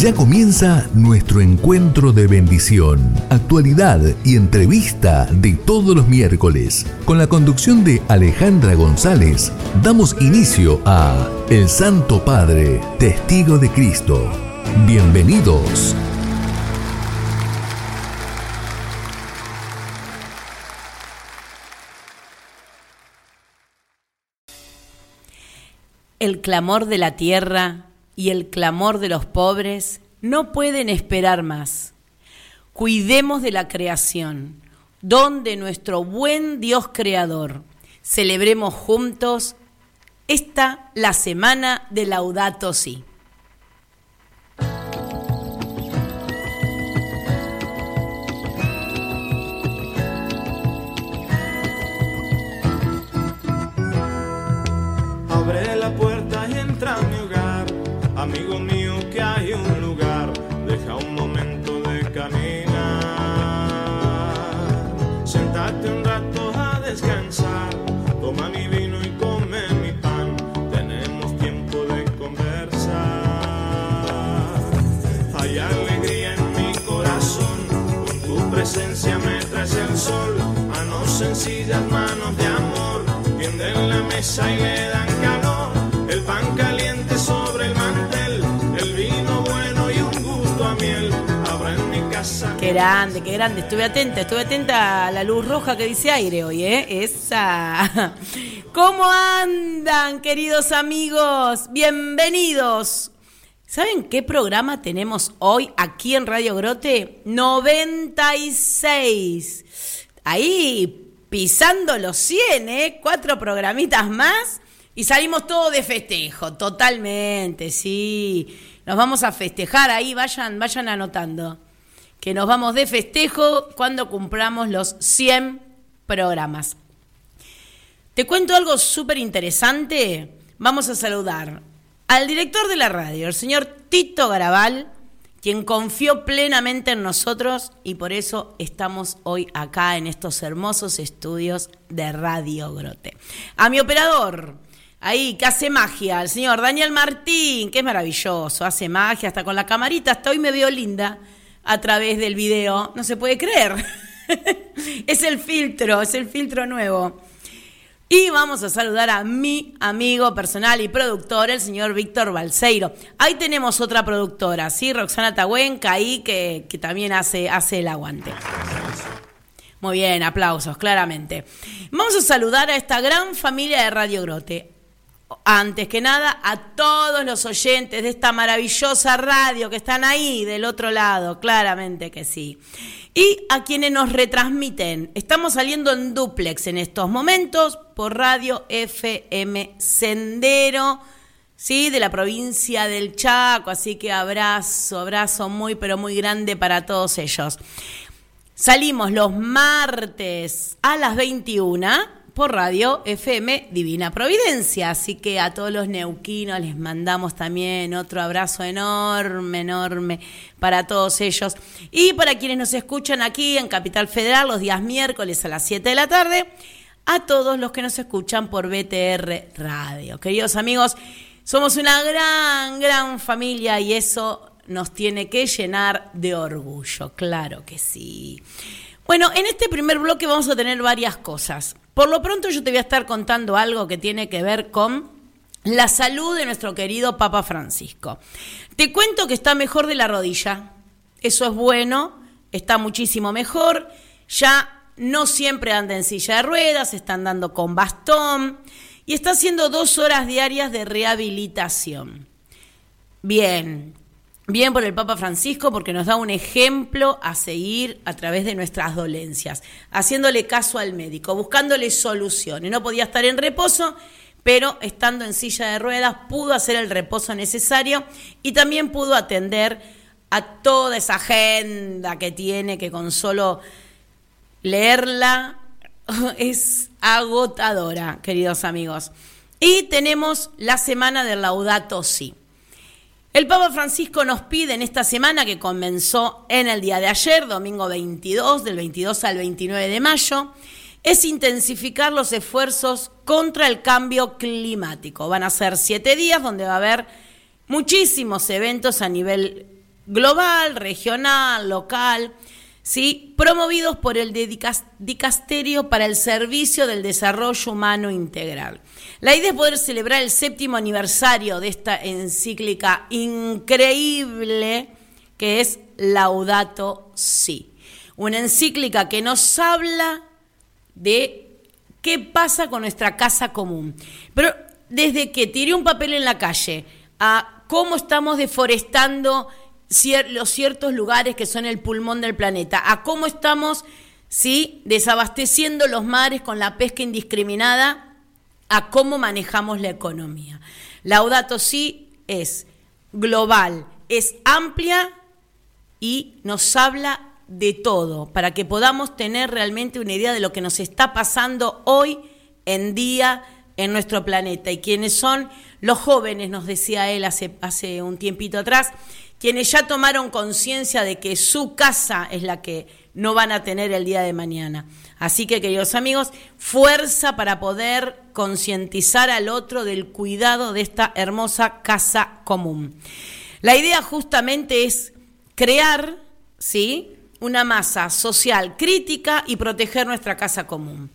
Ya comienza nuestro encuentro de bendición, actualidad y entrevista de todos los miércoles. Con la conducción de Alejandra González, damos inicio a El Santo Padre, Testigo de Cristo. Bienvenidos. El clamor de la tierra y el clamor de los pobres no pueden esperar más. Cuidemos de la creación, donde nuestro buen Dios creador. Celebremos juntos esta la semana de Laudato Si. Abre la puerta sol, manos sencillas, manos de amor, tienden la mesa y le dan calor, el pan caliente sobre el mantel, el vino bueno y un gusto a miel, habrá en mi casa. Qué grande, qué grande. Estuve atenta, estuve atenta a la luz roja que dice aire hoy, ¿eh? Esa. ¿Cómo andan, queridos amigos? Bienvenidos. ¿Saben qué programa tenemos hoy aquí en Radio Grote? 96. Ahí pisando los 100, ¿eh? Cuatro programitas más y salimos todos de festejo, totalmente, sí. Nos vamos a festejar ahí, vayan, vayan anotando. Que nos vamos de festejo cuando cumplamos los 100 programas. Te cuento algo súper interesante. Vamos a saludar al director de la radio, el señor Tito Garabal, quien confió plenamente en nosotros y por eso estamos hoy acá en estos hermosos estudios de Radio Grote. A mi operador, ahí, que hace magia, el señor Daniel Martín, que es maravilloso, hace magia, hasta con la camarita, hasta hoy me veo linda a través del video, no se puede creer. es el filtro, es el filtro nuevo. Y vamos a saludar a mi amigo personal y productor, el señor Víctor Balseiro. Ahí tenemos otra productora, ¿sí? Roxana Tahuenca, ahí que, que también hace, hace el aguante. Muy bien, aplausos, claramente. Vamos a saludar a esta gran familia de Radio Grote. Antes que nada, a todos los oyentes de esta maravillosa radio que están ahí del otro lado, claramente que sí. Y a quienes nos retransmiten. Estamos saliendo en duplex en estos momentos por Radio FM Sendero, ¿sí? De la provincia del Chaco. Así que abrazo, abrazo muy, pero muy grande para todos ellos. Salimos los martes a las 21 por Radio FM Divina Providencia. Así que a todos los neuquinos les mandamos también otro abrazo enorme, enorme para todos ellos. Y para quienes nos escuchan aquí en Capital Federal los días miércoles a las 7 de la tarde, a todos los que nos escuchan por BTR Radio. Queridos amigos, somos una gran, gran familia y eso nos tiene que llenar de orgullo, claro que sí. Bueno, en este primer bloque vamos a tener varias cosas. Por lo pronto yo te voy a estar contando algo que tiene que ver con la salud de nuestro querido Papa Francisco. Te cuento que está mejor de la rodilla. Eso es bueno, está muchísimo mejor. Ya no siempre anda en silla de ruedas, está andando con bastón y está haciendo dos horas diarias de rehabilitación. Bien, Bien por el Papa Francisco porque nos da un ejemplo a seguir a través de nuestras dolencias, haciéndole caso al médico, buscándole soluciones. No podía estar en reposo, pero estando en silla de ruedas pudo hacer el reposo necesario y también pudo atender a toda esa agenda que tiene, que con solo leerla es agotadora, queridos amigos. Y tenemos la semana del Laudato Si. El Papa Francisco nos pide en esta semana que comenzó en el día de ayer, domingo 22, del 22 al 29 de mayo, es intensificar los esfuerzos contra el cambio climático. Van a ser siete días donde va a haber muchísimos eventos a nivel global, regional, local, ¿sí? promovidos por el Dicasterio para el Servicio del Desarrollo Humano Integral. La idea es poder celebrar el séptimo aniversario de esta encíclica increíble que es Laudato Si. Una encíclica que nos habla de qué pasa con nuestra casa común. Pero desde que tiré un papel en la calle a cómo estamos deforestando los ciertos lugares que son el pulmón del planeta, a cómo estamos ¿sí? desabasteciendo los mares con la pesca indiscriminada, a cómo manejamos la economía. Laudato Si es global, es amplia y nos habla de todo, para que podamos tener realmente una idea de lo que nos está pasando hoy en día en nuestro planeta y quienes son los jóvenes, nos decía él hace, hace un tiempito atrás, quienes ya tomaron conciencia de que su casa es la que no van a tener el día de mañana. Así que, queridos amigos, fuerza para poder concientizar al otro del cuidado de esta hermosa casa común. La idea justamente es crear, ¿sí? Una masa social crítica y proteger nuestra casa común.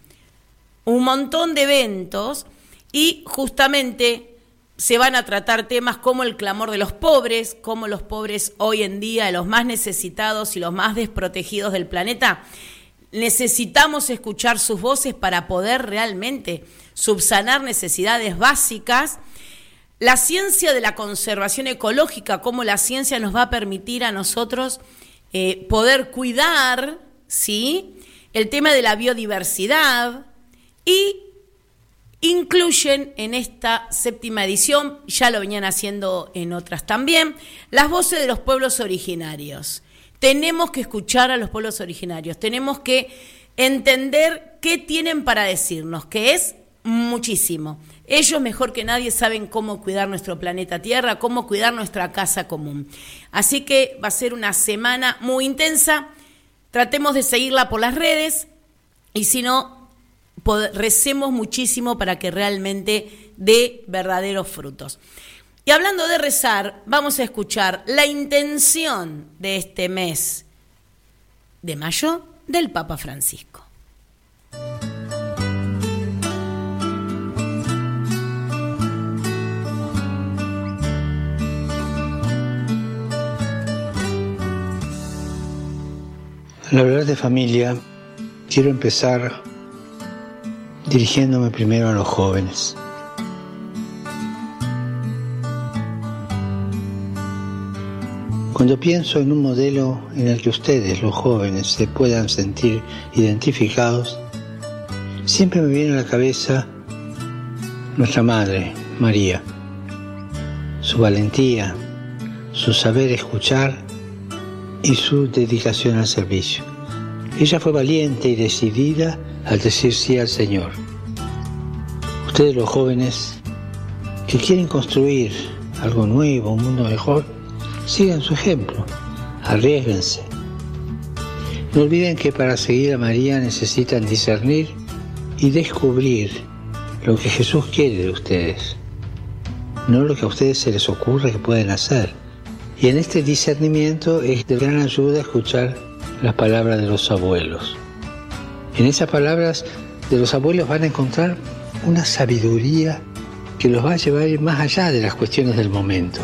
Un montón de eventos y justamente se van a tratar temas como el clamor de los pobres, como los pobres hoy en día, los más necesitados y los más desprotegidos del planeta, necesitamos escuchar sus voces para poder realmente subsanar necesidades básicas. La ciencia de la conservación ecológica, cómo la ciencia nos va a permitir a nosotros eh, poder cuidar, ¿sí? El tema de la biodiversidad y incluyen en esta séptima edición, ya lo venían haciendo en otras también, las voces de los pueblos originarios. Tenemos que escuchar a los pueblos originarios, tenemos que entender qué tienen para decirnos, que es muchísimo. Ellos mejor que nadie saben cómo cuidar nuestro planeta Tierra, cómo cuidar nuestra casa común. Así que va a ser una semana muy intensa. Tratemos de seguirla por las redes y si no, recemos muchísimo para que realmente dé verdaderos frutos. Y hablando de rezar, vamos a escuchar la intención de este mes de mayo del Papa Francisco. la verdad de familia, quiero empezar dirigiéndome primero a los jóvenes. Cuando pienso en un modelo en el que ustedes, los jóvenes, se puedan sentir identificados, siempre me viene a la cabeza nuestra madre, María, su valentía, su saber escuchar y su dedicación al servicio. Ella fue valiente y decidida al decir sí al Señor. Ustedes los jóvenes que quieren construir algo nuevo, un mundo mejor, sigan su ejemplo, arriesguense. No olviden que para seguir a María necesitan discernir y descubrir lo que Jesús quiere de ustedes, no lo que a ustedes se les ocurre que pueden hacer. Y en este discernimiento es de gran ayuda escuchar las palabras de los abuelos. En esas palabras de los abuelos van a encontrar una sabiduría que los va a llevar más allá de las cuestiones del momento.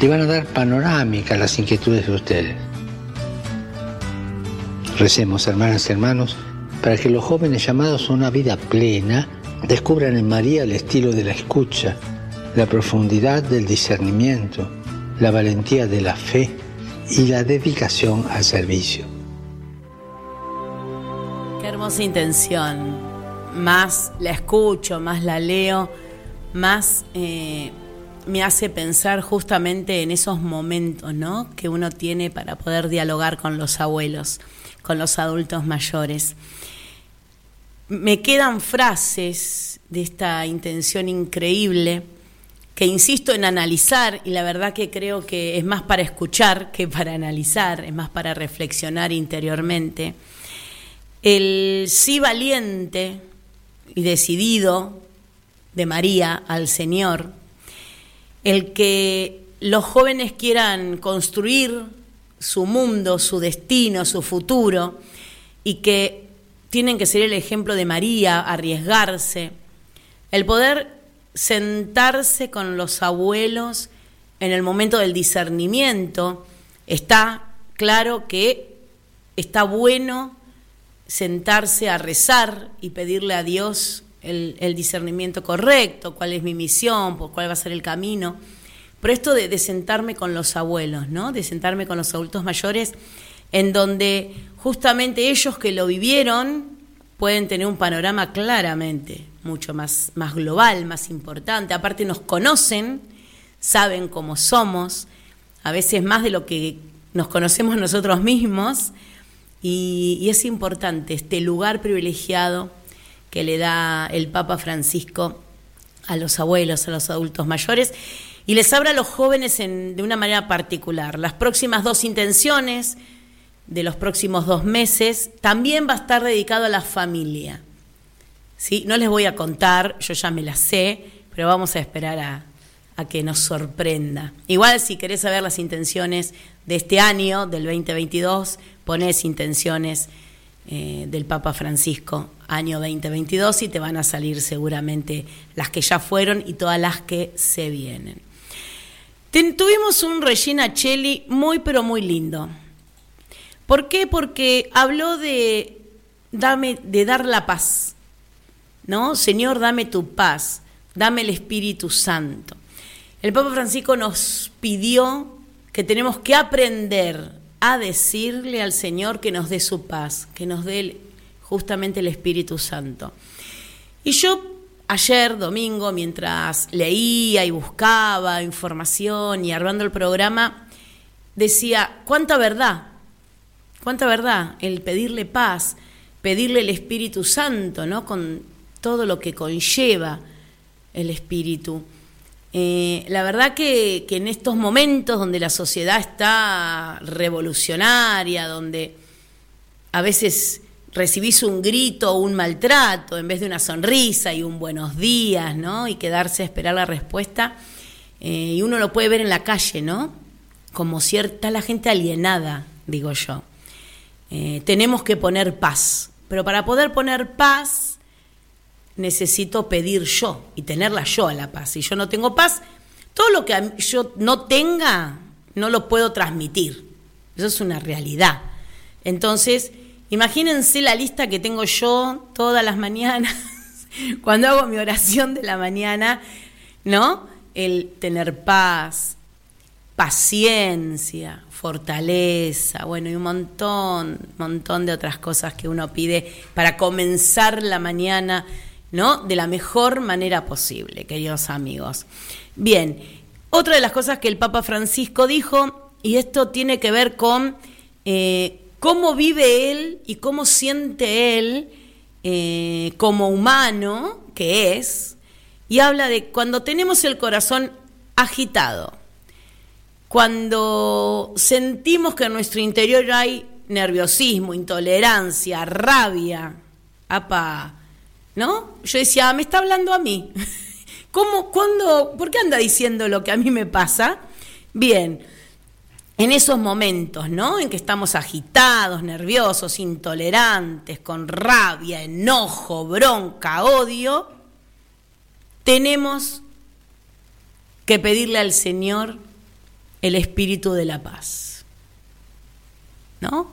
Le van a dar panorámica a las inquietudes de ustedes. Recemos, hermanas y hermanos, para que los jóvenes llamados a una vida plena descubran en María el estilo de la escucha, la profundidad del discernimiento, la valentía de la fe y la dedicación al servicio hermosa intención. Más la escucho, más la leo, más eh, me hace pensar justamente en esos momentos ¿no? que uno tiene para poder dialogar con los abuelos, con los adultos mayores. Me quedan frases de esta intención increíble que insisto en analizar y la verdad que creo que es más para escuchar que para analizar, es más para reflexionar interiormente el sí valiente y decidido de María al Señor, el que los jóvenes quieran construir su mundo, su destino, su futuro, y que tienen que ser el ejemplo de María, arriesgarse, el poder sentarse con los abuelos en el momento del discernimiento, está claro que está bueno sentarse a rezar y pedirle a Dios el, discernimiento correcto, cuál es mi misión, cuál va a ser el camino. Pero esto de, sentarme con los abuelos, ¿no? De sentarme con los adultos mayores, en donde justamente ellos que lo vivieron pueden tener un panorama claramente mucho más, más global, más importante. Aparte nos conocen, saben cómo somos, a veces más de lo que nos conocemos nosotros mismos, y es importante este lugar privilegiado que le da el Papa Francisco a los abuelos, a los adultos mayores, y les habla a los jóvenes en, de una manera particular. Las próximas dos intenciones de los próximos dos meses también va a estar dedicado a la familia. ¿Sí? No les voy a contar, yo ya me las sé, pero vamos a esperar a, a que nos sorprenda. Igual si querés saber las intenciones de este año, del 2022, ponés intenciones eh, del Papa Francisco año 2022 y te van a salir seguramente las que ya fueron y todas las que se vienen. tuvimos un Regina Cheli muy pero muy lindo. ¿Por qué? Porque habló de, dame, de dar la paz. ¿No? Señor, dame tu paz, dame el Espíritu Santo. El Papa Francisco nos pidió que tenemos que aprender a decirle al Señor que nos dé su paz, que nos dé justamente el Espíritu Santo. Y yo ayer, domingo, mientras leía y buscaba información y armando el programa, decía, ¿cuánta verdad? ¿Cuánta verdad? El pedirle paz, pedirle el Espíritu Santo, ¿no? Con todo lo que conlleva el Espíritu. Eh, la verdad que, en estos momentos donde la sociedad está revolucionaria, donde a veces recibís un grito o un maltrato en vez de una sonrisa y un buenos días, ¿no? Y quedarse a esperar la respuesta. Eh, y uno lo puede ver en la calle, ¿no? Como cierta la gente alienada, digo yo. Eh, tenemos que poner paz. Pero para poder poner paz necesito pedir yo y tenerla yo a la paz. Si yo no tengo paz, todo lo que yo no tenga, no lo puedo transmitir. Eso es una realidad. Entonces, imagínense la lista que tengo yo todas las mañanas, cuando hago mi oración de la mañana, ¿no? El tener paz, paciencia, fortaleza, bueno, y un montón, montón de otras cosas que uno pide para comenzar la mañana ¿no? De la mejor manera posible, queridos amigos. Bien, otra de las cosas que el Papa Francisco dijo, y esto tiene que ver con eh, cómo vive él y cómo siente él eh, como humano que es, y habla de cuando tenemos el corazón agitado, cuando sentimos que en nuestro interior hay nerviosismo, intolerancia, rabia, apa, ¿no? Yo decía, ah, me está hablando a mí. ¿Cómo, cuándo, por qué anda diciendo lo que a mí me pasa? Bien, en esos momentos, ¿no? En que estamos agitados, nerviosos, intolerantes, con rabia, enojo, bronca, odio, tenemos que pedirle al Señor el espíritu de la paz. ¿No?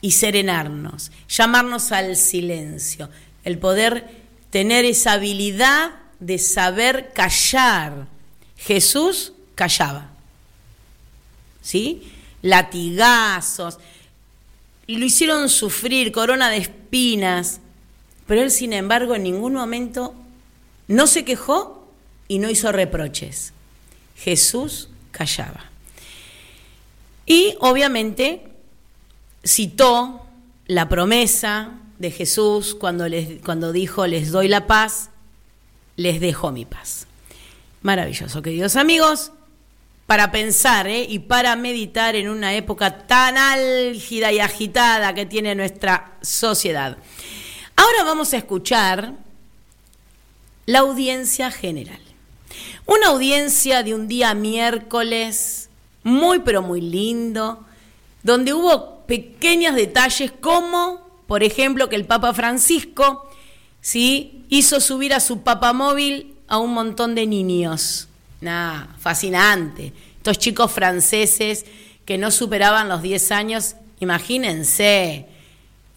Y serenarnos, llamarnos al silencio, el poder tener esa habilidad de saber callar. Jesús callaba. ¿Sí? Latigazos, lo hicieron sufrir, corona de espinas, pero él sin embargo en ningún momento no se quejó y no hizo reproches. Jesús callaba. Y obviamente citó la promesa de Jesús cuando, les, cuando dijo, les doy la paz, les dejo mi paz. Maravilloso, queridos amigos, para pensar ¿eh? y para meditar en una época tan álgida y agitada que tiene nuestra sociedad. Ahora vamos a escuchar la audiencia general. Una audiencia de un día miércoles, muy pero muy lindo, donde hubo pequeños detalles como, por ejemplo, que el Papa Francisco ¿sí? hizo subir a su papamóvil a un montón de niños. Nada, fascinante. Estos chicos franceses que no superaban los 10 años, imagínense,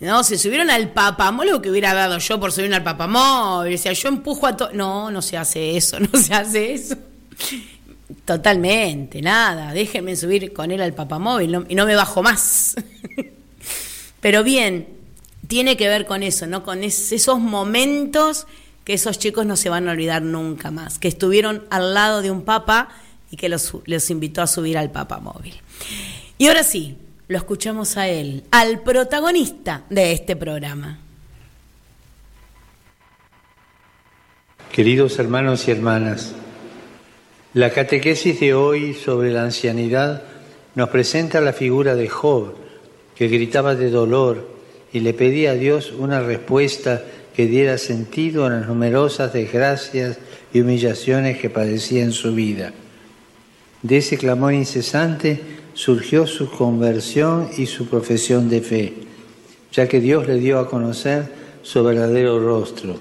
¿no? Se subieron al papamóvil, lo que hubiera dado yo por subirme al papamóvil. O sea, yo empujo a todo. No, no se hace eso, no se hace eso. Totalmente, nada. Déjenme subir con él al papamóvil y no me bajo más. Pero bien, tiene que ver con eso, ¿no? Con esos momentos que esos chicos no se van a olvidar nunca más, que estuvieron al lado de un papa y que los, los invitó a subir al papamóvil. Y ahora sí, lo escuchamos a él, al protagonista de este programa. Queridos hermanos y hermanas, la catequesis de hoy sobre la ancianidad nos presenta la figura de Job, que gritaba de dolor y le pedía a Dios una respuesta que diera sentido a las numerosas desgracias y humillaciones que padecía en su vida. De ese clamor incesante surgió su conversión y su profesión de fe, ya que Dios le dio a conocer su verdadero rostro.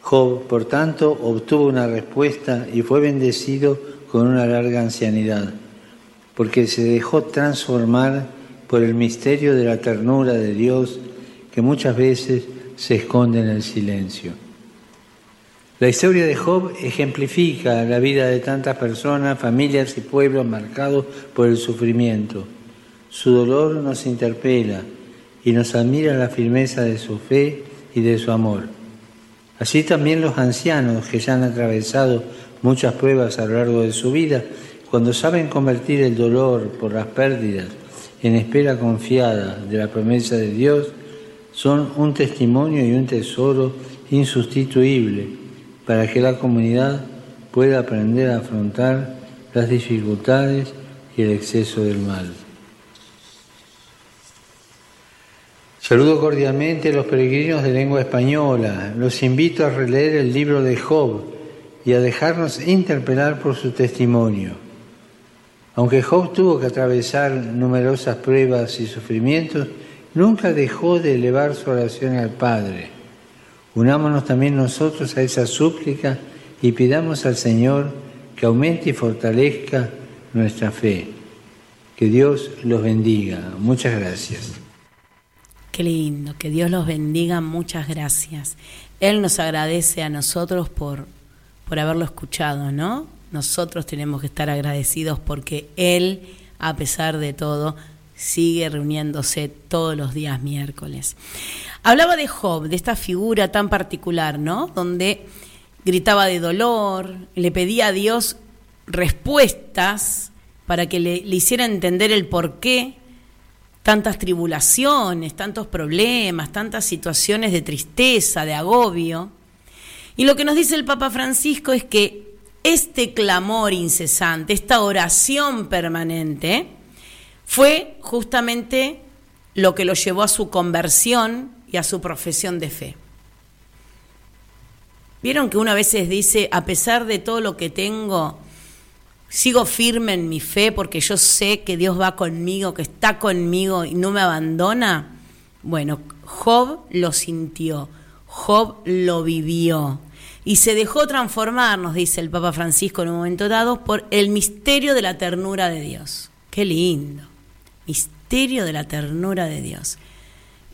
Job, por tanto, obtuvo una respuesta y fue bendecido con una larga ancianidad, porque se dejó transformar por el misterio de la ternura de Dios que muchas veces se esconde en el silencio. La historia de Job ejemplifica la vida de tantas personas, familias y pueblos marcados por el sufrimiento. Su dolor nos interpela y nos admira la firmeza de su fe y de su amor. Así también los ancianos que ya han atravesado muchas pruebas a lo largo de su vida, cuando saben convertir el dolor por las pérdidas en espera confiada de la promesa de Dios, son un testimonio y un tesoro insustituible para que la comunidad pueda aprender a afrontar las dificultades y el exceso del mal. Saludo cordialmente a los peregrinos de lengua española. Los invito a releer el libro de Job y a dejarnos interpelar por su testimonio. Aunque Job tuvo que atravesar numerosas pruebas y sufrimientos, nunca dejó de elevar su oración al Padre Unámonos también nosotros a esa súplica y pidamos al Señor que aumente y fortalezca nuestra fe. Que Dios los bendiga. Muchas gracias. Qué lindo, que Dios los bendiga, muchas gracias. Él nos agradece a nosotros por, por haberlo escuchado, ¿no? Nosotros tenemos que estar agradecidos porque Él, a pesar de todo, sigue reuniéndose todos los días miércoles. Hablaba de Job, de esta figura tan particular, ¿no? Donde gritaba de dolor, le pedía a Dios respuestas para que le, hiciera entender el por qué tantas tribulaciones, tantos problemas, tantas situaciones de tristeza, de agobio. Y lo que nos dice el Papa Francisco es que este clamor incesante, esta oración permanente, fue justamente lo que lo llevó a su conversión y a su profesión de fe. Vieron que una vez dice, a pesar de todo lo que tengo, sigo firme en mi fe porque yo sé que Dios va conmigo, que está conmigo y no me abandona. Bueno, Job lo sintió, Job lo vivió y se dejó transformar, nos dice el Papa Francisco en un momento dado, por el misterio de la ternura de Dios. Qué lindo misterio de la ternura de Dios.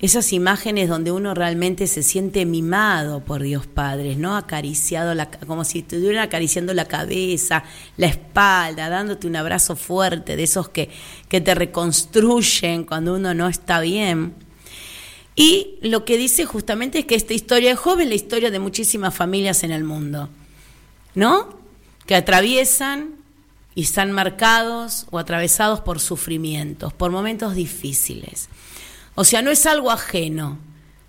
Esas imágenes donde uno realmente se siente mimado por Dios Padre, ¿no? Acariciado, como si estuvieran acariciando la cabeza, la espalda, dándote un abrazo fuerte, de esos que, que te reconstruyen cuando uno no está bien. Y lo que dice justamente es que esta historia de Job es la historia de muchísimas familias en el mundo, ¿no? Que atraviesan y están marcados o atravesados por sufrimientos, por momentos difíciles. O sea, no es algo ajeno.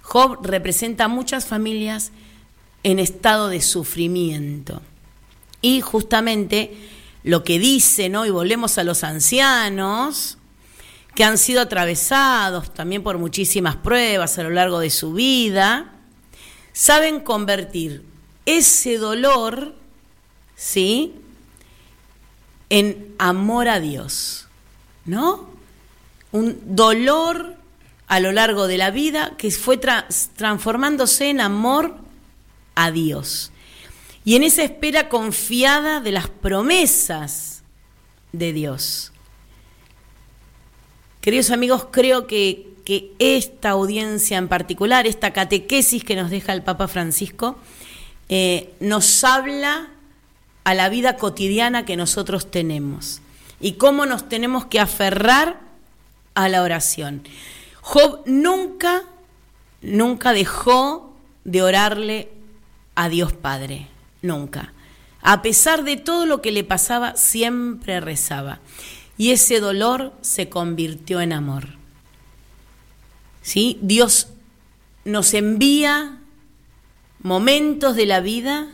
Job representa a muchas familias en estado de sufrimiento. Y justamente lo que dice, ¿no? Y volvemos a los ancianos, que han sido atravesados también por muchísimas pruebas a lo largo de su vida, saben convertir ese dolor ¿sí? En amor a Dios, ¿no? Un dolor a lo largo de la vida que fue transformándose en amor a Dios. Y en esa espera confiada de las promesas de Dios. Queridos amigos, creo que, esta audiencia en particular, esta catequesis que nos deja el Papa Francisco, eh, nos habla a la vida cotidiana que nosotros tenemos y cómo nos tenemos que aferrar a la oración. Job nunca, nunca dejó de orarle a Dios Padre, nunca. A pesar de todo lo que le pasaba, siempre rezaba. Y ese dolor se convirtió en amor. ¿Sí? Dios nos envía momentos de la vida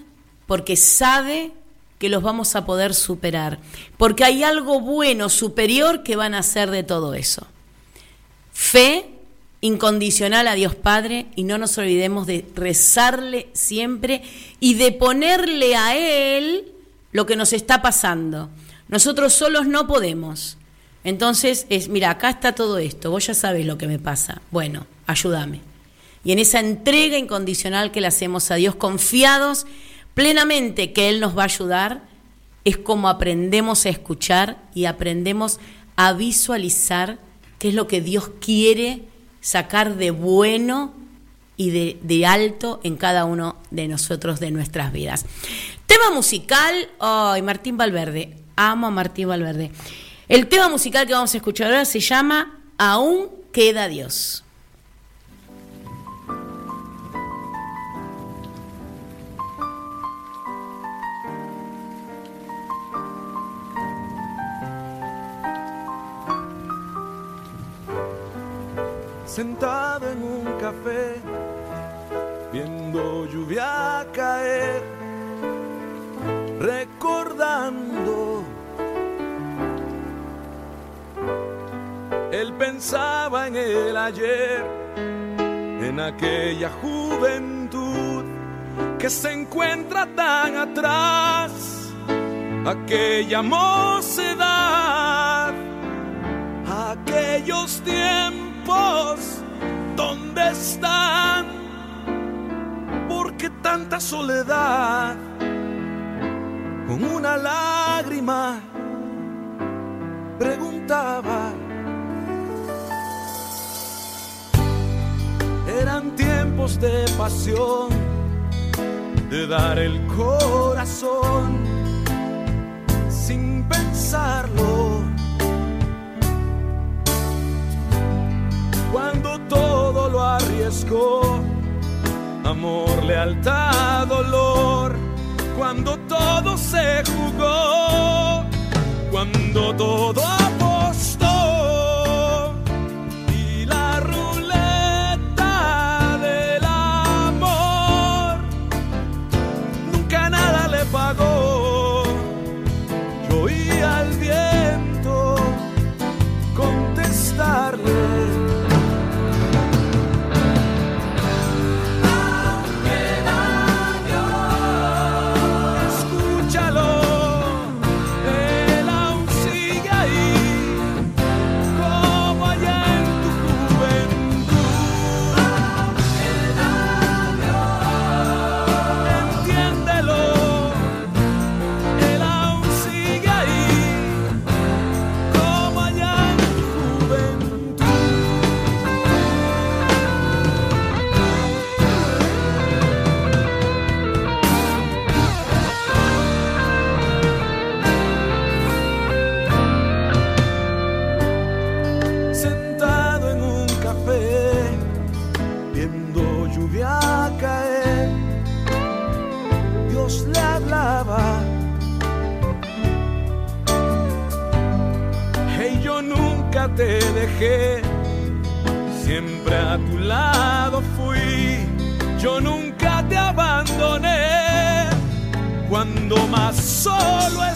porque sabe que los vamos a poder superar, porque hay algo bueno, superior que van a hacer de todo eso. Fe incondicional a Dios Padre y no nos olvidemos de rezarle siempre y de ponerle a Él lo que nos está pasando. Nosotros solos no podemos. Entonces es, mira, acá está todo esto, vos ya sabes lo que me pasa. Bueno, ayúdame y en esa entrega incondicional que le hacemos a Dios, confiados plenamente que Él nos va a ayudar, es como aprendemos a escuchar y aprendemos a visualizar qué es lo que Dios quiere sacar de bueno y de, alto en cada uno de nosotros, de nuestras vidas. Tema musical, ay, Martín Valverde, amo a Martín Valverde. El tema musical que vamos a escuchar ahora se llama Aún queda Dios. sentado en un café, viendo lluvia caer, recordando. Él pensaba en el ayer, en aquella juventud que se encuentra tan atrás, aquella mocedad, aquellos tiempos ¿dónde están? ¿Por qué tanta soledad? Con una lágrima preguntaba. Eran tiempos de pasión, de dar el corazón sin pensarlo cuando todo lo arriesgó. Amor, lealtad, dolor, cuando todo se jugó, siempre a tu lado fui, yo nunca te abandoné, cuando más solo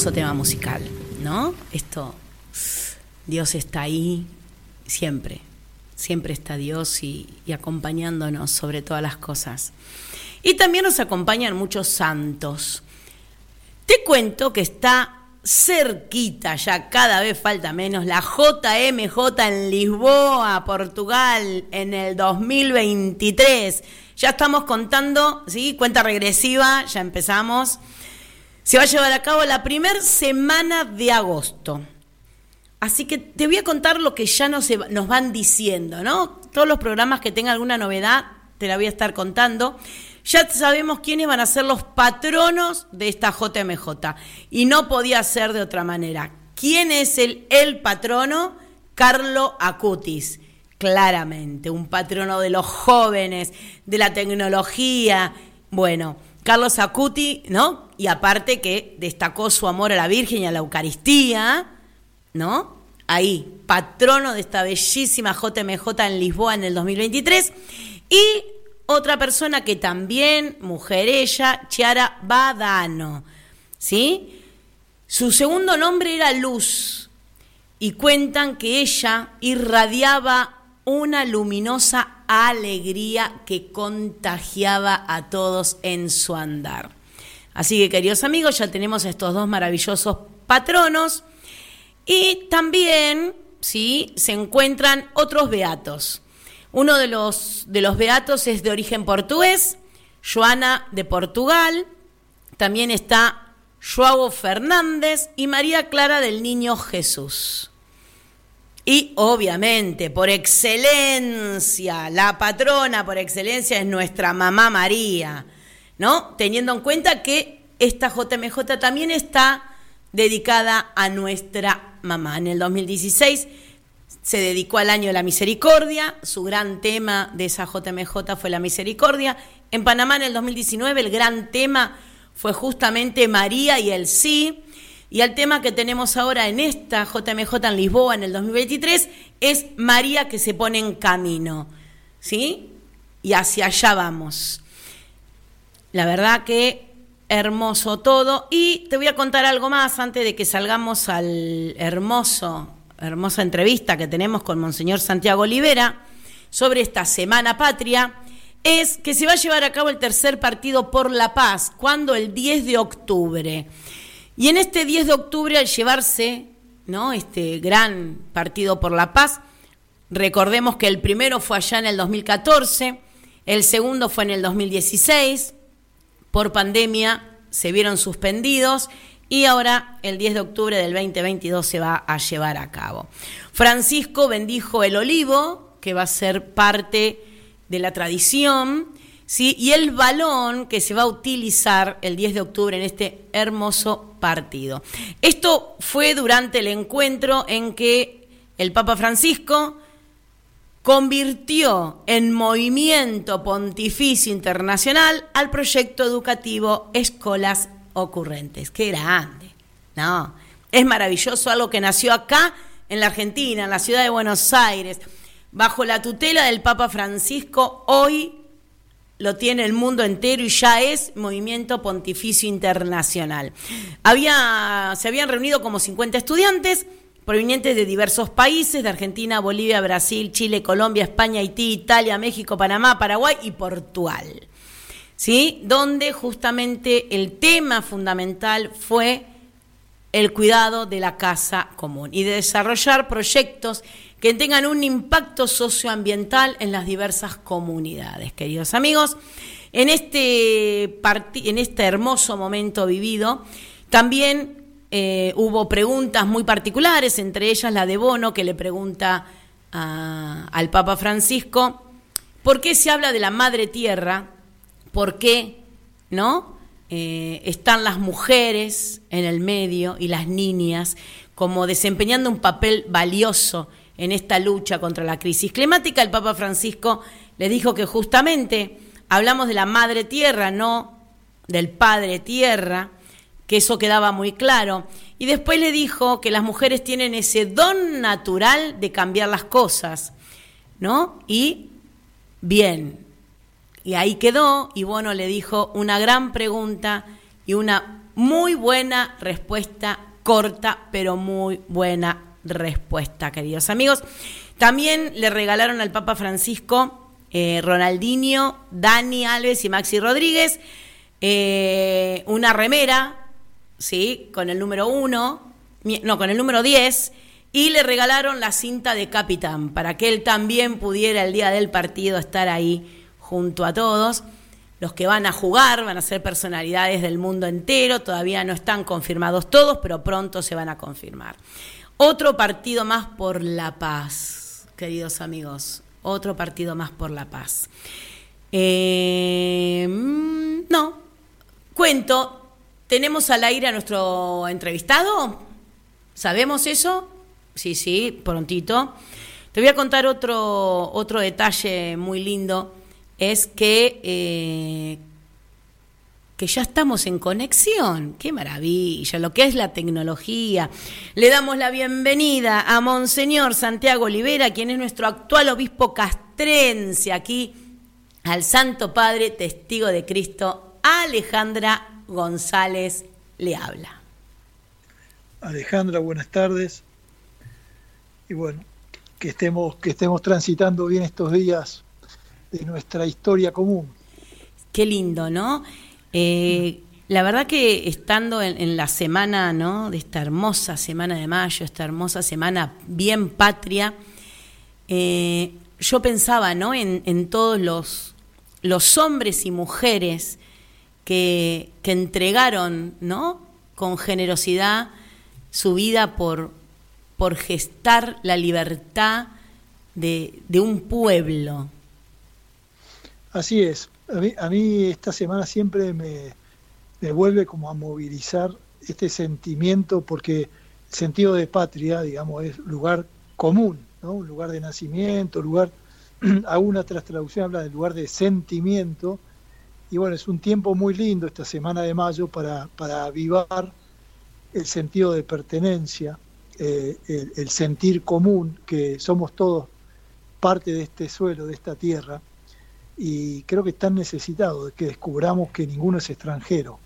hermoso tema musical, ¿no? Esto, Dios está ahí siempre, siempre está Dios y, y acompañándonos sobre todas las cosas. Y también nos acompañan muchos santos. Te cuento que está cerquita, ya cada vez falta menos, la JMJ en Lisboa, Portugal, en el 2023. Ya estamos contando, ¿sí? Cuenta regresiva, ya empezamos. Se va a llevar a cabo la primera semana de agosto. Así que te voy a contar lo que ya nos, nos van diciendo, ¿no? Todos los programas que tengan alguna novedad, te la voy a estar contando. Ya sabemos quiénes van a ser los patronos de esta JMJ. Y no podía ser de otra manera. ¿Quién es el, el patrono? Carlo Acutis. Claramente, un patrono de los jóvenes, de la tecnología. Bueno, Carlos Acuti, ¿no? Y aparte que destacó su amor a la Virgen y a la Eucaristía, ¿no? Ahí, patrono de esta bellísima JMJ en Lisboa en el 2023. Y otra persona que también, mujer ella, Chiara Badano, ¿sí? Su segundo nombre era Luz y cuentan que ella irradiaba una luminosa alegría que contagiaba a todos en su andar. Así que queridos amigos, ya tenemos estos dos maravillosos patronos y también, ¿sí? Se encuentran otros beatos. Uno de los, de los beatos es de origen portugués, Joana de Portugal, también está Joao Fernández y María Clara del Niño Jesús. Y obviamente, por excelencia, la patrona por excelencia es nuestra mamá María, ¿no? Teniendo en cuenta que esta JMJ también está dedicada a nuestra mamá. En el 2016 se dedicó al año de la misericordia, su gran tema de esa JMJ fue la misericordia. En Panamá en el 2019 el gran tema fue justamente María y el sí. Y el tema que tenemos ahora en esta JMJ en Lisboa en el 2023 es María que se pone en camino. ¿Sí? Y hacia allá vamos. La verdad que hermoso todo. Y te voy a contar algo más antes de que salgamos al hermoso hermosa entrevista que tenemos con Monseñor Santiago Olivera sobre esta Semana Patria, es que se va a llevar a cabo el tercer partido por la paz, cuando el 10 de octubre. Y en este 10 de octubre, al llevarse ¿no? este gran partido por la paz, recordemos que el primero fue allá en el 2014, el segundo fue en el 2016, por pandemia se vieron suspendidos y ahora el 10 de octubre del 2022 se va a llevar a cabo. Francisco bendijo el olivo, que va a ser parte de la tradición, ¿sí? y el balón que se va a utilizar el 10 de octubre en este hermoso partido. Esto fue durante el encuentro en que el Papa Francisco convirtió en movimiento pontificio internacional al proyecto educativo Escolas ocurrentes. Qué grande. No, es maravilloso algo que nació acá en la Argentina, en la ciudad de Buenos Aires, bajo la tutela del Papa Francisco, hoy lo tiene el mundo entero y ya es movimiento pontificio internacional. Había, se habían reunido como 50 estudiantes provenientes de diversos países, de Argentina, Bolivia, Brasil, Chile, Colombia, España, Haití, Italia, México, Panamá, Paraguay y Portugal. ¿sí? donde justamente el tema fundamental fue el cuidado de la casa común y de desarrollar proyectos que tengan un impacto socioambiental en las diversas comunidades. Queridos amigos, en este, en este hermoso momento vivido, también eh, hubo preguntas muy particulares, entre ellas la de Bono, que le pregunta al Papa Francisco, ¿por qué se habla de la madre tierra por qué, ¿no? Eh, están las mujeres en el medio y las niñas como desempeñando un papel valioso en esta lucha contra la crisis climática. El Papa Francisco le dijo que justamente hablamos de la madre tierra, no del padre tierra, que eso quedaba muy claro. Y después le dijo que las mujeres tienen ese don natural de cambiar las cosas, ¿no? Y bien, y ahí quedó, y bueno, le dijo una gran pregunta y una Muy buena respuesta, corta, pero muy buena respuesta, queridos amigos. También le regalaron al Papa Francisco eh, Ronaldinho, Dani Alves y Maxi Rodríguez eh, una remera, ¿sí? Con el número uno, no, con el número 10, y le regalaron la cinta de capitán para que él también pudiera el día del partido estar ahí junto a todos. Los que van a jugar van a ser personalidades del mundo entero, todavía no están confirmados todos, pero pronto se van a confirmar. Otro partido más por la paz, queridos amigos, otro partido más por la paz. Eh, mm, no, cuento, ¿tenemos al aire a nuestro entrevistado? ¿Sabemos eso? Sí, sí, prontito. Te voy a contar otro, otro detalle muy lindo es que, eh, que ya estamos en conexión. Qué maravilla, lo que es la tecnología. Le damos la bienvenida a Monseñor Santiago Olivera, quien es nuestro actual obispo castrense aquí, al Santo Padre, testigo de Cristo, Alejandra González le habla. Alejandra, buenas tardes. Y bueno, que estemos, que estemos transitando bien estos días de nuestra historia común. Qué lindo, ¿no? Eh, la verdad que estando en, la semana, ¿no? De esta hermosa semana de mayo, esta hermosa semana bien patria, eh, yo pensaba, ¿no? En, todos los, los, hombres y mujeres que, que, entregaron, ¿no? Con generosidad su vida por, por gestar la libertad de, de un pueblo, Así es. A mí, esta semana siempre me, vuelve como a movilizar este sentimiento porque el sentido de patria, digamos, es lugar común, ¿no? Un lugar de nacimiento, lugar, alguna tras traducción habla del lugar de sentimiento. Y bueno, es un tiempo muy lindo esta semana de mayo para, para avivar el sentido de pertenencia, eh, el sentir común, que somos todos parte de este suelo, de esta tierra y creo que están necesitados de que descubramos que ninguno es extranjero,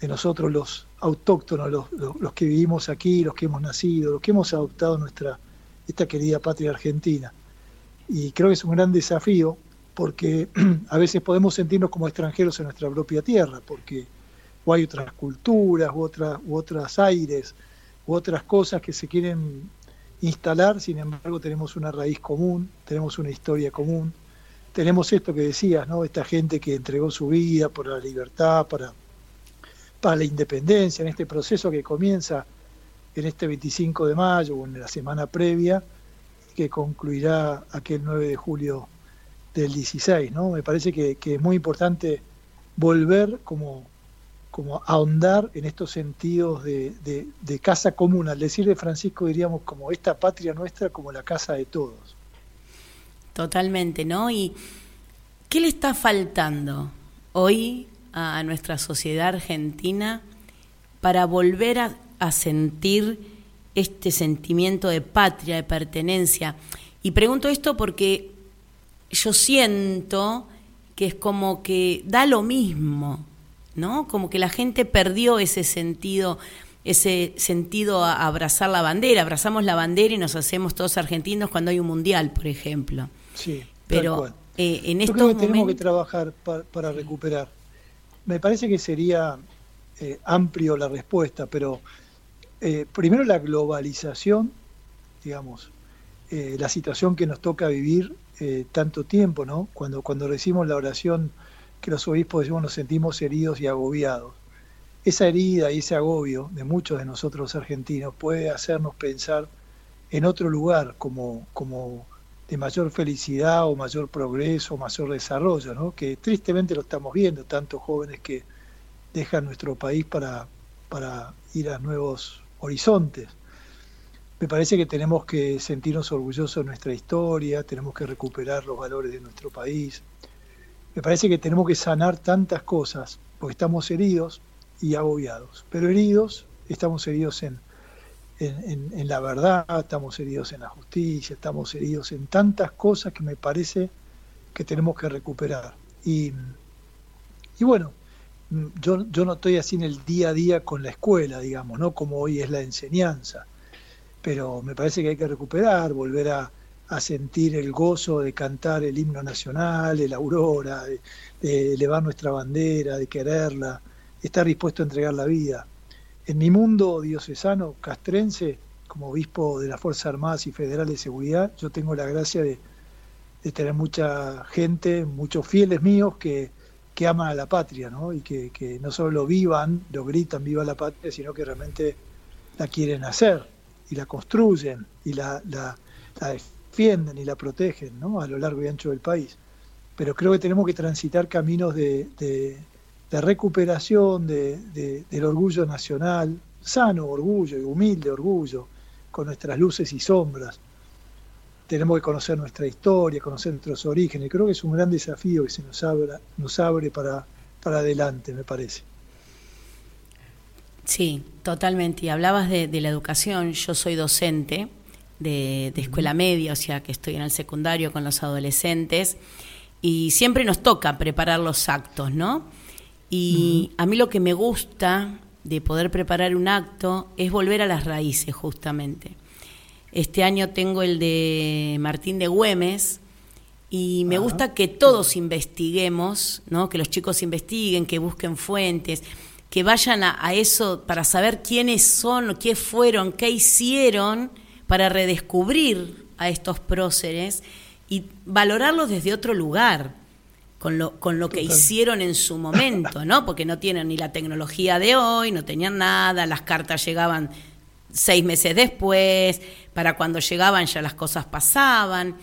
de nosotros los autóctonos, los, que vivimos aquí, los que hemos nacido, los que hemos adoptado nuestra, esta querida patria argentina. Y creo que es un gran desafío porque a veces podemos sentirnos como extranjeros en nuestra propia tierra, porque o hay otras culturas, u, otras, u otras aires, u otras cosas que se quieren instalar, sin embargo tenemos una raíz común, tenemos una historia común, tenemos esto que decías, ¿no? Esta gente que entregó su vida por la libertad, para, para la independencia, en este proceso que comienza en este 25 de mayo o en la semana previa, que concluirá aquel 9 de julio del 16, ¿no? Me parece que, es muy importante volver como, como ahondar en estos sentidos de, de casa común. Al decir de Francisco diríamos como esta patria nuestra como la casa de todos. Totalmente, ¿no? ¿Y qué le está faltando hoy a nuestra sociedad argentina para volver a, sentir este sentimiento de patria, de pertenencia? Y pregunto esto porque yo siento que es como que da lo mismo, ¿no? Como que la gente perdió ese sentido ese sentido a abrazar la bandera. Abrazamos la bandera y nos hacemos todos argentinos cuando hay un mundial, por ejemplo. Sí, pero eh, en estos Yo creo que tenemos que trabajar para, recuperar. Me parece que sería eh, amplio la respuesta, pero eh, primero la globalización, digamos, la situación que nos toca vivir tanto tiempo, ¿no? Cuando, cuando decimos la oración que los obispos decimos nos sentimos heridos y agobiados. Esa herida y ese agobio de muchos de nosotros argentinos puede hacernos pensar en otro lugar como, como de mayor felicidad o mayor progreso, o mayor desarrollo, ¿no? que tristemente lo estamos viendo, tantos jóvenes que dejan nuestro país para, para ir a nuevos horizontes. Me parece que tenemos que sentirnos orgullosos de nuestra historia, tenemos que recuperar los valores de nuestro país. Me parece que tenemos que sanar tantas cosas, porque estamos heridos y agobiados. Pero heridos, estamos heridos en, en, la verdad, estamos heridos en la justicia, estamos heridos en tantas cosas que me parece que tenemos que recuperar. Y, bueno, yo, yo no estoy así en el día a día con la escuela, digamos, ¿no? Como hoy es la enseñanza. Pero me parece que hay que recuperar, volver a, sentir el gozo de cantar el himno nacional, el aurora, de, elevar nuestra bandera, de quererla, estar dispuesto a entregar la vida. En mi mundo diocesano castrense, como obispo de las Fuerzas Armadas y Federal de Seguridad, yo tengo la gracia de, tener mucha gente, muchos fieles míos que, que aman a la patria, ¿no? Y que, no solo lo vivan, lo gritan, viva la patria, sino que realmente la quieren hacer y la construyen y la, la, defienden y la protegen, ¿no? A lo largo y ancho del país. Pero creo que tenemos que transitar caminos de, recuperación de, del orgullo nacional, sano orgullo y humilde orgullo, con nuestras luces y sombras tenemos que conocer nuestra historia, conocer nuestros orígenes. Creo que es un gran desafío que se nos, abra, nos abre para, para adelante, me parece. Sí, totalmente. Y hablabas de, la educación. Yo soy docente de, escuela media, o sea que estoy en el secundario con los adolescentes. Y siempre nos toca preparar los actos, ¿no? Y a mí lo que me gusta de poder preparar un acto es volver a las raíces, justamente. Este año tengo el de Martín de Güemes y me gusta que todos investiguemos, ¿no? que los chicos investiguen, que busquen fuentes, que vayan a, eso para saber quiénes son, qué fueron, qué hicieron para redescubrir a estos próceres y valorarlos desde otro lugar, con lo, con lo que hicieron en su momento, ¿no? Porque no tienen ni la tecnología de hoy, no tenían nada, las cartas llegaban seis meses después, para cuando llegaban ya las cosas pasaban,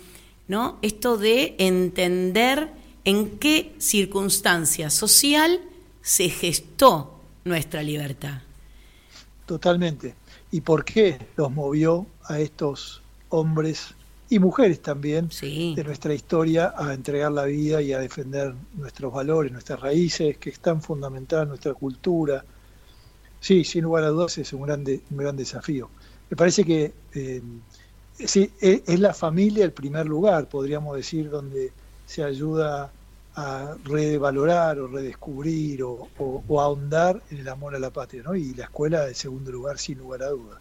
¿no? Esto de entender en qué circunstancia social se gestó nuestra libertad. Totalmente. ¿Y por qué los movió a estos hombres y mujeres también de nuestra historia a entregar la vida y a defender nuestros valores, nuestras raíces, que están fundamentadas en nuestra cultura? Sí, sin lugar a dudas es un gran, un gran desafío. Me parece que eh, sí, e, es, la familia el primer lugar, podríamos decir, donde se ayuda a revalorar o redescubrir o, ahondar en el amor a la patria, ¿no? Y la escuela en segundo lugar, sin lugar a dudas,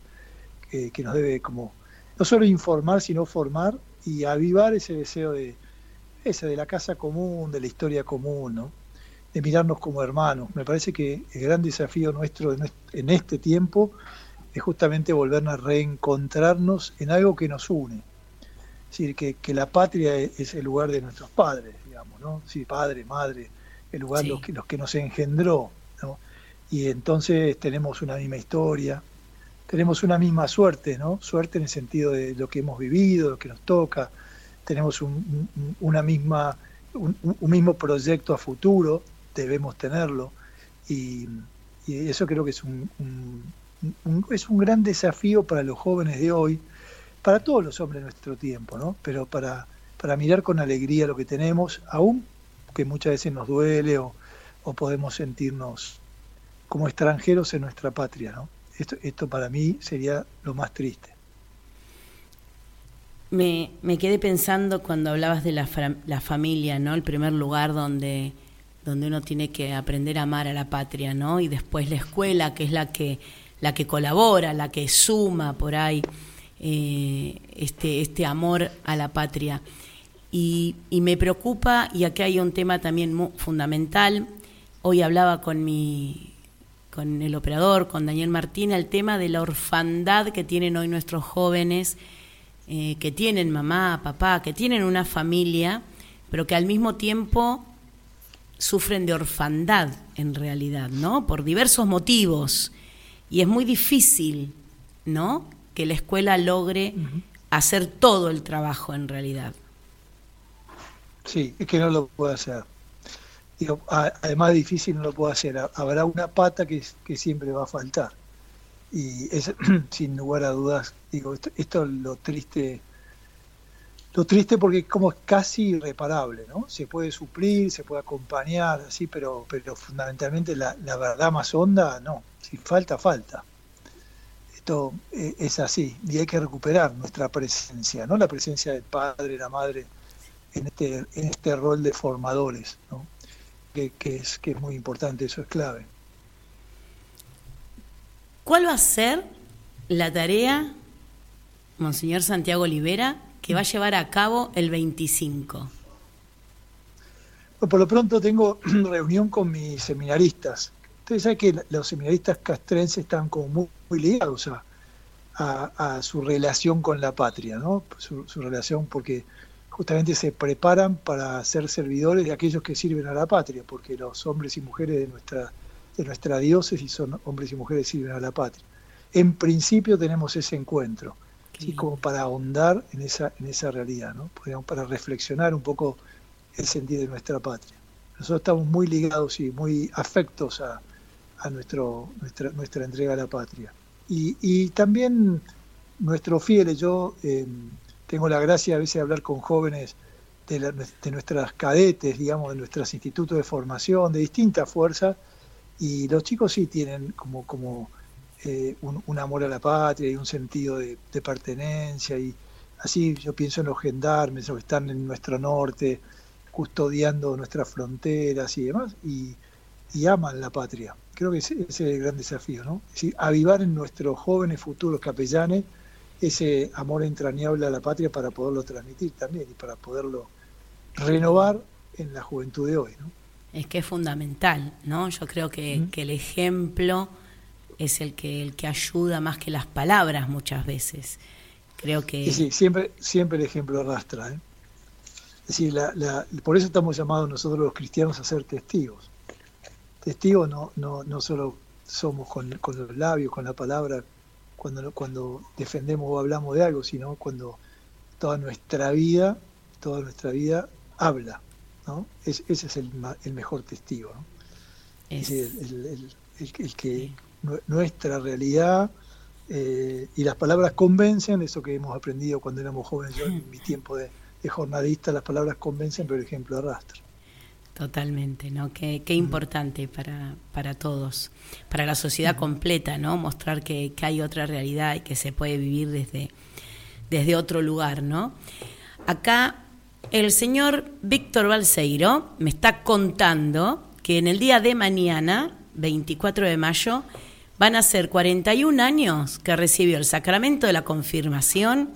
que, nos debe como no solo informar, sino formar y avivar ese deseo de ese de la casa común, de la historia común, ¿no? de mirarnos como hermanos. Me parece que el gran desafío nuestro en este tiempo es justamente volvernos a reencontrarnos en algo que nos une. Es decir, que, la patria es el lugar de nuestros padres, digamos, ¿no? Sí, padre, madre, el lugar los, que, los que nos engendró, ¿no? Y entonces tenemos una misma historia, tenemos una misma suerte, ¿no? Suerte en el sentido de lo que hemos vivido, lo que nos toca, tenemos un, una misma, un, mismo proyecto a futuro, debemos tenerlo, y, y eso creo que es un, es un gran desafío para los jóvenes de hoy, para todos los hombres de nuestro tiempo, ¿no? Pero para, para mirar con alegría lo que tenemos, aún que muchas veces nos duele o, podemos sentirnos como extranjeros en nuestra patria, ¿no? Esto, esto para mí sería lo más triste. Me, me quedé pensando cuando hablabas de la, la, familia, ¿no? El primer lugar donde, donde uno tiene que aprender a amar a la patria, ¿no? Y después la escuela, que es la que la que colabora, la que suma por ahí eh, este, este amor a la patria. Y, me preocupa, y aquí hay un tema también muy fundamental, hoy hablaba con mi con el operador, con Daniel Martín, el tema de la orfandad que tienen hoy nuestros jóvenes, eh, que tienen mamá, papá, que tienen una familia, pero que al mismo tiempo sufren de orfandad en realidad, ¿no? Por diversos motivos. Y es muy difícil, ¿no? Que la escuela logre hacer todo el trabajo en realidad. Sí, es que no lo puede hacer. Además difícil no lo puede hacer. Habrá una pata que, que siempre va a faltar. Y es, sin lugar a dudas, digo, esto, esto es lo triste lo triste porque como es casi irreparable, ¿no? Se puede suplir, se puede acompañar, así, pero, pero fundamentalmente la, la verdad más honda, no. Si falta, falta. Esto eh, es así y hay que recuperar nuestra presencia, ¿no? La presencia del padre, la madre en este, en este rol de formadores, ¿no? Que, es, que es muy importante, eso es clave. ¿Cuál va a ser la tarea, Monseñor Santiago Olivera, que va a llevar a cabo el 25? por lo pronto tengo reunión con mis seminaristas. Ustedes saben que los seminaristas castrenses están como muy, ligados a, a, su relación con la patria, ¿no? Su, relación porque justamente se preparan para ser servidores de aquellos que sirven a la patria, porque los hombres y mujeres de nuestra, de nuestra diócesis son hombres y mujeres que sirven a la patria. En principio tenemos ese encuentro, como para ahondar en esa, en esa realidad, ¿no? para reflexionar un poco el sentido de nuestra patria. Nosotros estamos muy ligados y muy afectos a, a nuestro, nuestra, nuestra entrega a la patria. Y, y también nuestros fieles, yo eh, tengo la gracia a veces de hablar con jóvenes de, de, nuestras cadetes, digamos, de nuestros institutos de formación, de distintas fuerzas, y los chicos sí tienen como, como eh, un, amor a la patria y un sentido de, pertenencia, y así yo pienso en los gendarmes, los que están en nuestro norte, custodiando nuestras fronteras y demás, y, aman la patria. Creo que ese, es el gran desafío, ¿no? Es decir, avivar en nuestros jóvenes futuros capellanes ese amor entrañable a la patria para poderlo transmitir también y para poderlo renovar en la juventud de hoy, ¿no? Es que es fundamental, ¿no? Yo creo que, que el ejemplo es el que, el que ayuda más que las palabras muchas veces. Creo que... sí, siempre, siempre el ejemplo arrastra, ¿eh? Es decir, la, por eso estamos llamados nosotros los cristianos a ser testigos. Testigos no, no, no solo somos con, los labios, con la palabra, cuando, cuando defendemos o hablamos de algo, sino cuando toda nuestra vida, toda nuestra vida habla. ¿no? ese es el, el, mejor testigo. ¿no? Es, el, el, que nuestra realidad eh, y las palabras convencen, eso que hemos aprendido cuando éramos jóvenes, yo en mi tiempo de, de jornalista las palabras convencen, pero el ejemplo arrastra. Totalmente, ¿no? Qué, qué importante para, para todos, para la sociedad completa, ¿no? Mostrar que, hay otra realidad y que se puede vivir desde, desde otro lugar, ¿no? Acá el señor Víctor Balseiro me está contando que en el día de mañana, 24 de mayo, van a ser 41 años que recibió el sacramento de la confirmación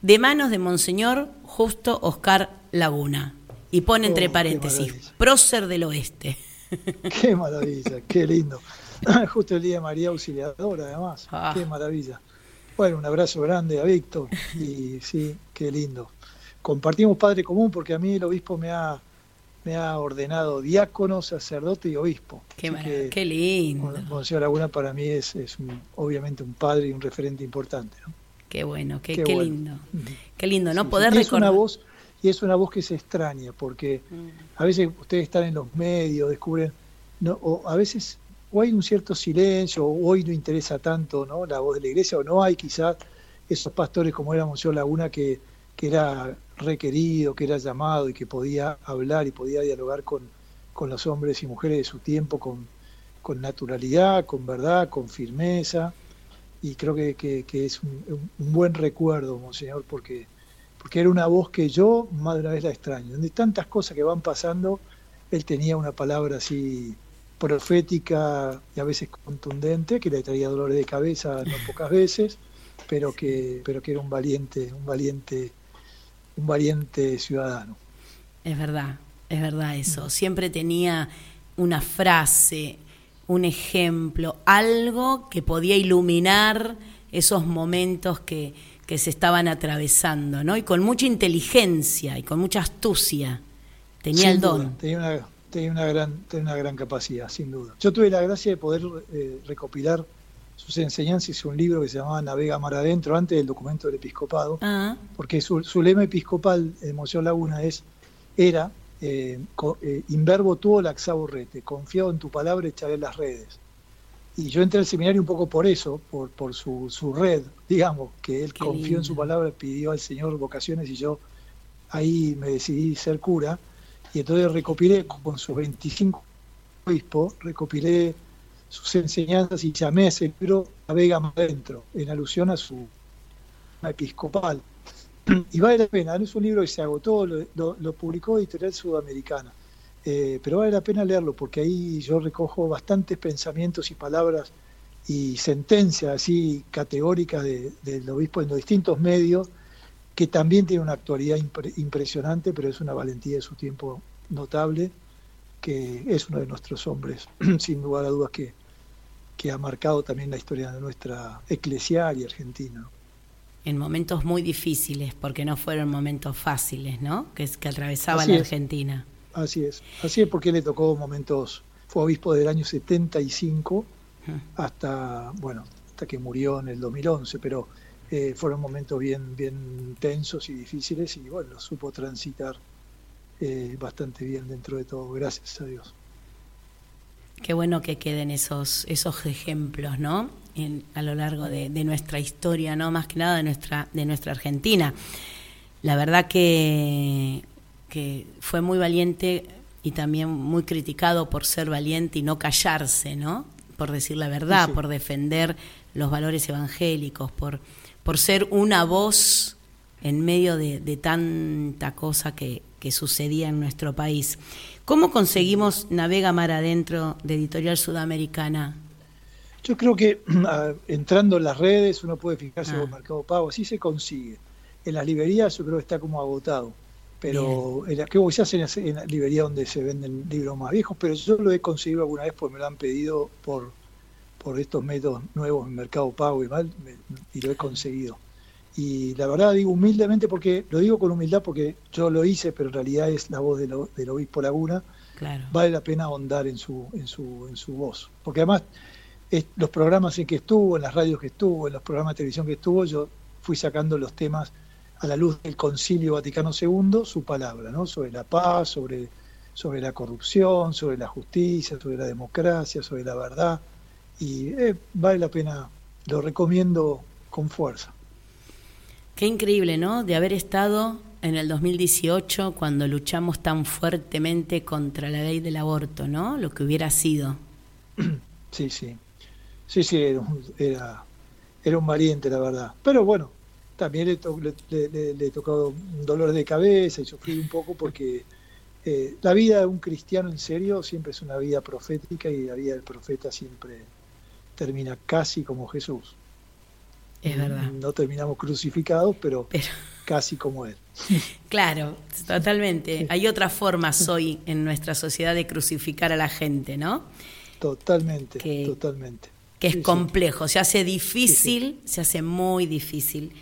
de manos de Monseñor Justo Oscar Laguna. Y pone entre oh, paréntesis, prócer del oeste. Qué maravilla, qué lindo. Justo el día de María Auxiliadora, además. Ah. Qué maravilla. Bueno, un abrazo grande a Víctor. Y sí, qué lindo. Compartimos Padre Común porque a mí el obispo me ha, me ha ordenado diácono, sacerdote y obispo. Qué, qué lindo. Monseñor Laguna para mí es, es obviamente un padre y un referente importante. ¿no? Qué bueno, qué, qué, lindo. Qué lindo, ¿no? Poder es una voz y es una voz que se extraña porque mm. a veces ustedes están en los medios, descubren, no, o a veces o hay un cierto silencio, o hoy no interesa tanto ¿no? la voz de la iglesia, o no hay quizás esos pastores como era Monseñor Laguna que, que era requerido, que era llamado y que podía hablar y podía dialogar con, con los hombres y mujeres de su tiempo con, con naturalidad, con verdad, con firmeza y creo que, que, es un, buen recuerdo, Monseñor, porque, porque era una voz que yo más de una vez la extraño. De tantas cosas que van pasando, él tenía una palabra así profética y a veces contundente, que le traía dolores de cabeza no pocas veces, pero que, pero que era un valiente, un valiente, un valiente ciudadano. Es verdad, es verdad eso. Siempre tenía una frase, un ejemplo, algo que podía iluminar esos momentos que, que se estaban atravesando, ¿no? Y con mucha inteligencia y con mucha astucia. Tenía el don. tenía, una, tenía, una gran, tenía una gran capacidad, sin duda. Yo tuve la gracia de poder eh, recopilar sus enseñanzas, hizo un libro que se llamaba Navega Mar Adentro, antes del documento del episcopado, ah. porque su, su, lema episcopal de Emoción Laguna es, era eh, eh, inverbo confiado en tu palabra echaré las redes. Y yo entré al seminario un poco por eso, por, por su, su red, digamos, que él confió en su palabra, pidió al Señor vocaciones y yo ahí me decidí ser cura. Y entonces recopilé con sus 25 obispos, recopilé sus enseñanzas y llamé a ese libro La Vega más adentro, en alusión a su episcopal. y vale la pena, es un libro que se agotó, lo, publicó Editorial Sudamericana. Eh, pero vale la pena leerlo porque ahí yo recojo bastantes pensamientos y palabras y sentencias así categóricas del obispo en los distintos medios, que también tiene una actualidad impresionante, pero es una valentía de su tiempo notable, que es uno de nuestros hombres, sin lugar a dudas, que, que ha marcado también la historia de nuestra eclesial y argentina. En momentos muy difíciles, porque no fueron momentos fáciles, ¿no? Que, es, que atravesaba la Argentina. Así es, así es porque le tocó momentos, fue obispo del año 75 hasta, bueno, hasta que murió en el 2011, pero eh, fueron momentos bien, bien tensos y difíciles y bueno, supo transitar eh, bastante bien dentro de todo, gracias a Dios. Qué bueno que queden esos, esos ejemplos, ¿no? En, a lo largo de, nuestra historia, ¿no? Más que nada de nuestra, de nuestra Argentina. La verdad que, que fue muy valiente y también muy criticado por ser valiente y no callarse, ¿no? Por decir la verdad, por defender los valores evangélicos, por, por ser una voz en medio de, de tanta cosa que, que sucedía en nuestro país. ¿Cómo conseguimos Navega Mar Adentro de Editorial Sudamericana? Yo creo que entrando en las redes uno puede fijarse ah. el Mercado Pago, así se consigue. En las librerías yo creo que está como agotado, pero en la, que se hace en la librería donde se venden libros más viejos, pero yo lo he conseguido alguna vez porque me lo han pedido por, por estos métodos nuevos en Mercado Pago y mal, y lo he conseguido. Y la verdad digo humildemente, porque lo digo con humildad porque yo lo hice, pero en realidad es la voz del, obispo Laguna. Vale la pena ahondar en su, en su, en su voz. Porque además, los programas en que estuvo, en las radios que estuvo, en los programas de televisión que estuvo, yo fui sacando los temas a la luz del Concilio Vaticano II, su palabra, ¿no? Sobre la paz, sobre, sobre la corrupción, sobre la justicia, sobre la democracia, sobre la verdad. Y eh, vale la pena, lo recomiendo con fuerza. Qué increíble, ¿no? De haber estado en el 2018 cuando luchamos tan fuertemente contra la ley del aborto, ¿no? Lo que hubiera sido. Sí, sí. Sí, sí, era, era, un valiente, la verdad. Pero bueno, también le, le, le, tocó un dolor de cabeza y sufrí un poco porque eh, la vida de un cristiano en serio siempre es una vida profética y la vida del profeta siempre termina casi como Jesús. Es verdad. No terminamos crucificados, pero, casi como Él. Claro, totalmente. Hay otras formas hoy en nuestra sociedad de crucificar a la gente, ¿no? Totalmente, totalmente. Que es complejo, se hace difícil, se hace muy difícil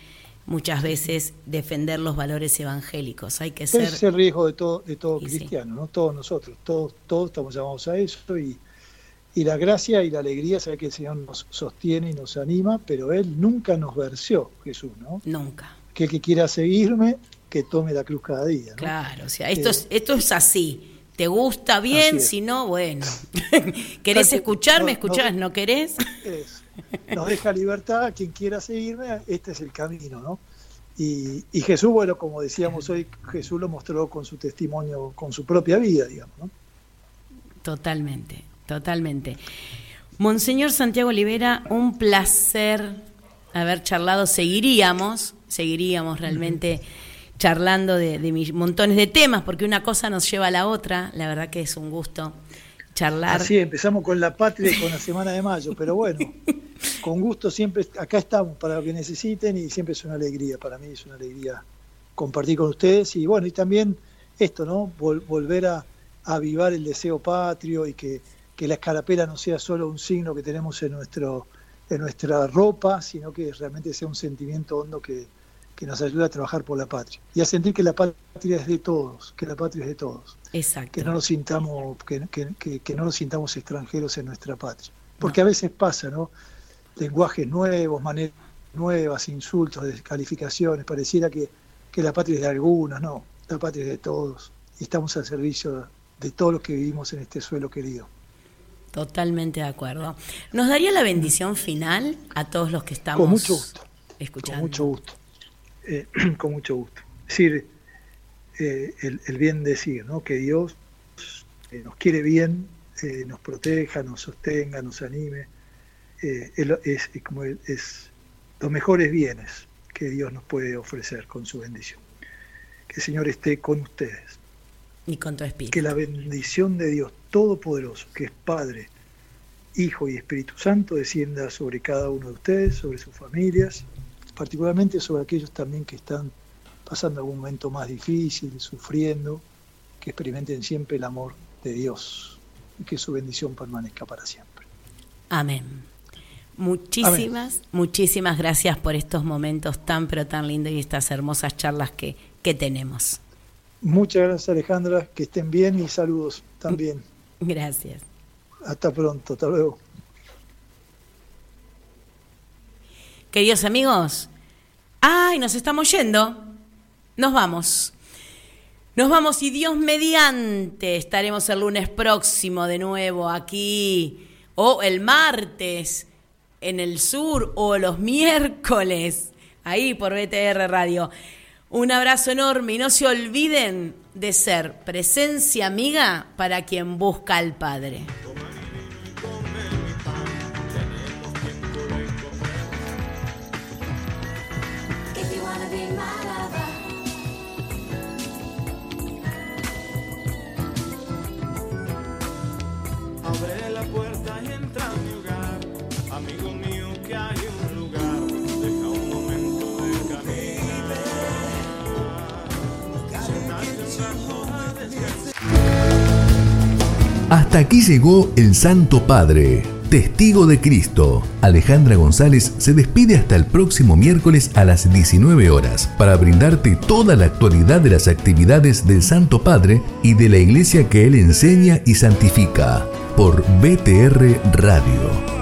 muchas veces defender los valores evangélicos. Hay que ser... es el riesgo de todo, de todo cristiano, ¿no? Todos nosotros, todos, todos estamos llamados a eso y y la gracia y la alegría, sabe que el Señor nos sostiene y nos anima, pero Él nunca nos versió, Jesús, ¿no? Nunca. Que el que quiera seguirme, que tome la cruz cada día. ¿no? Claro, o sea, esto, es, esto es así. ¿Te gusta bien? Si no, bueno. ¿Querés escucharme? ¿Escuchás? ¿No querés? Nos deja libertad, quien quiera seguirme, este es el camino, ¿no? Y, y, Jesús, bueno, como decíamos hoy, Jesús lo mostró con su testimonio, con su propia vida, digamos, ¿no? Totalmente. Totalmente. Monseñor Santiago Olivera, un placer haber charlado. Seguiríamos, seguiríamos realmente charlando de, mis montones de temas, porque una cosa nos lleva a la otra. La verdad que es un gusto charlar. Así, empezamos con la patria y con la semana de mayo, pero bueno, con gusto siempre, acá estamos para lo que necesiten y siempre es una alegría, para mí es una alegría compartir con ustedes y bueno, y también esto, ¿no? volver a avivar el deseo patrio y que que la escarapela no sea solo un signo que tenemos en, nuestro, en nuestra ropa, sino que realmente sea un sentimiento hondo que, nos ayuda a trabajar por la patria y a sentir que la patria es de todos, que la patria es de todos. Exacto. Que no nos sintamos, que, que, no nos sintamos extranjeros en nuestra patria. Porque a veces pasa, ¿no? Lenguajes nuevos, maneras nuevas, insultos, descalificaciones, pareciera que, que la patria es de algunos, no, la patria es de todos. Y estamos al servicio de todos los que vivimos en este suelo querido. Totalmente de acuerdo. ¿Nos daría la bendición final a todos los que estamos con mucho gusto, escuchando? Con mucho gusto. Eh, con mucho gusto. Es decir, eh, el, bien decir, ¿no? que Dios eh, nos quiere bien, nos proteja, nos sostenga, nos anime. es, como es los mejores bienes que Dios nos puede ofrecer con su bendición. Que el Señor esté con ustedes. Y con tu espíritu. Que la bendición de Dios Todopoderoso, que es Padre, Hijo y Espíritu Santo, descienda sobre cada uno de ustedes, sobre sus familias, particularmente sobre aquellos también que están pasando algún momento más difícil, sufriendo, que experimenten siempre el amor de Dios y que su bendición permanezca para siempre. Amén. Muchísimas, muchísimas gracias por estos momentos tan, pero tan lindos y estas hermosas charlas que, que tenemos. Muchas gracias Alejandra, que estén bien y saludos también. Gracias. Hasta pronto, hasta luego. Queridos amigos, ¡ay! Nos estamos yendo. Nos vamos. Nos vamos y Dios mediante estaremos el lunes próximo de nuevo aquí o el martes en el sur o los miércoles ahí por BTR Radio. Un abrazo enorme y no se olviden de ser presencia amiga para quien busca al Padre. Hasta aquí llegó el Santo Padre, testigo de Cristo. Alejandra González se despide hasta el próximo miércoles a las 19 horas para brindarte toda la actualidad de las actividades del Santo Padre y de la iglesia que él enseña y santifica por BTR Radio.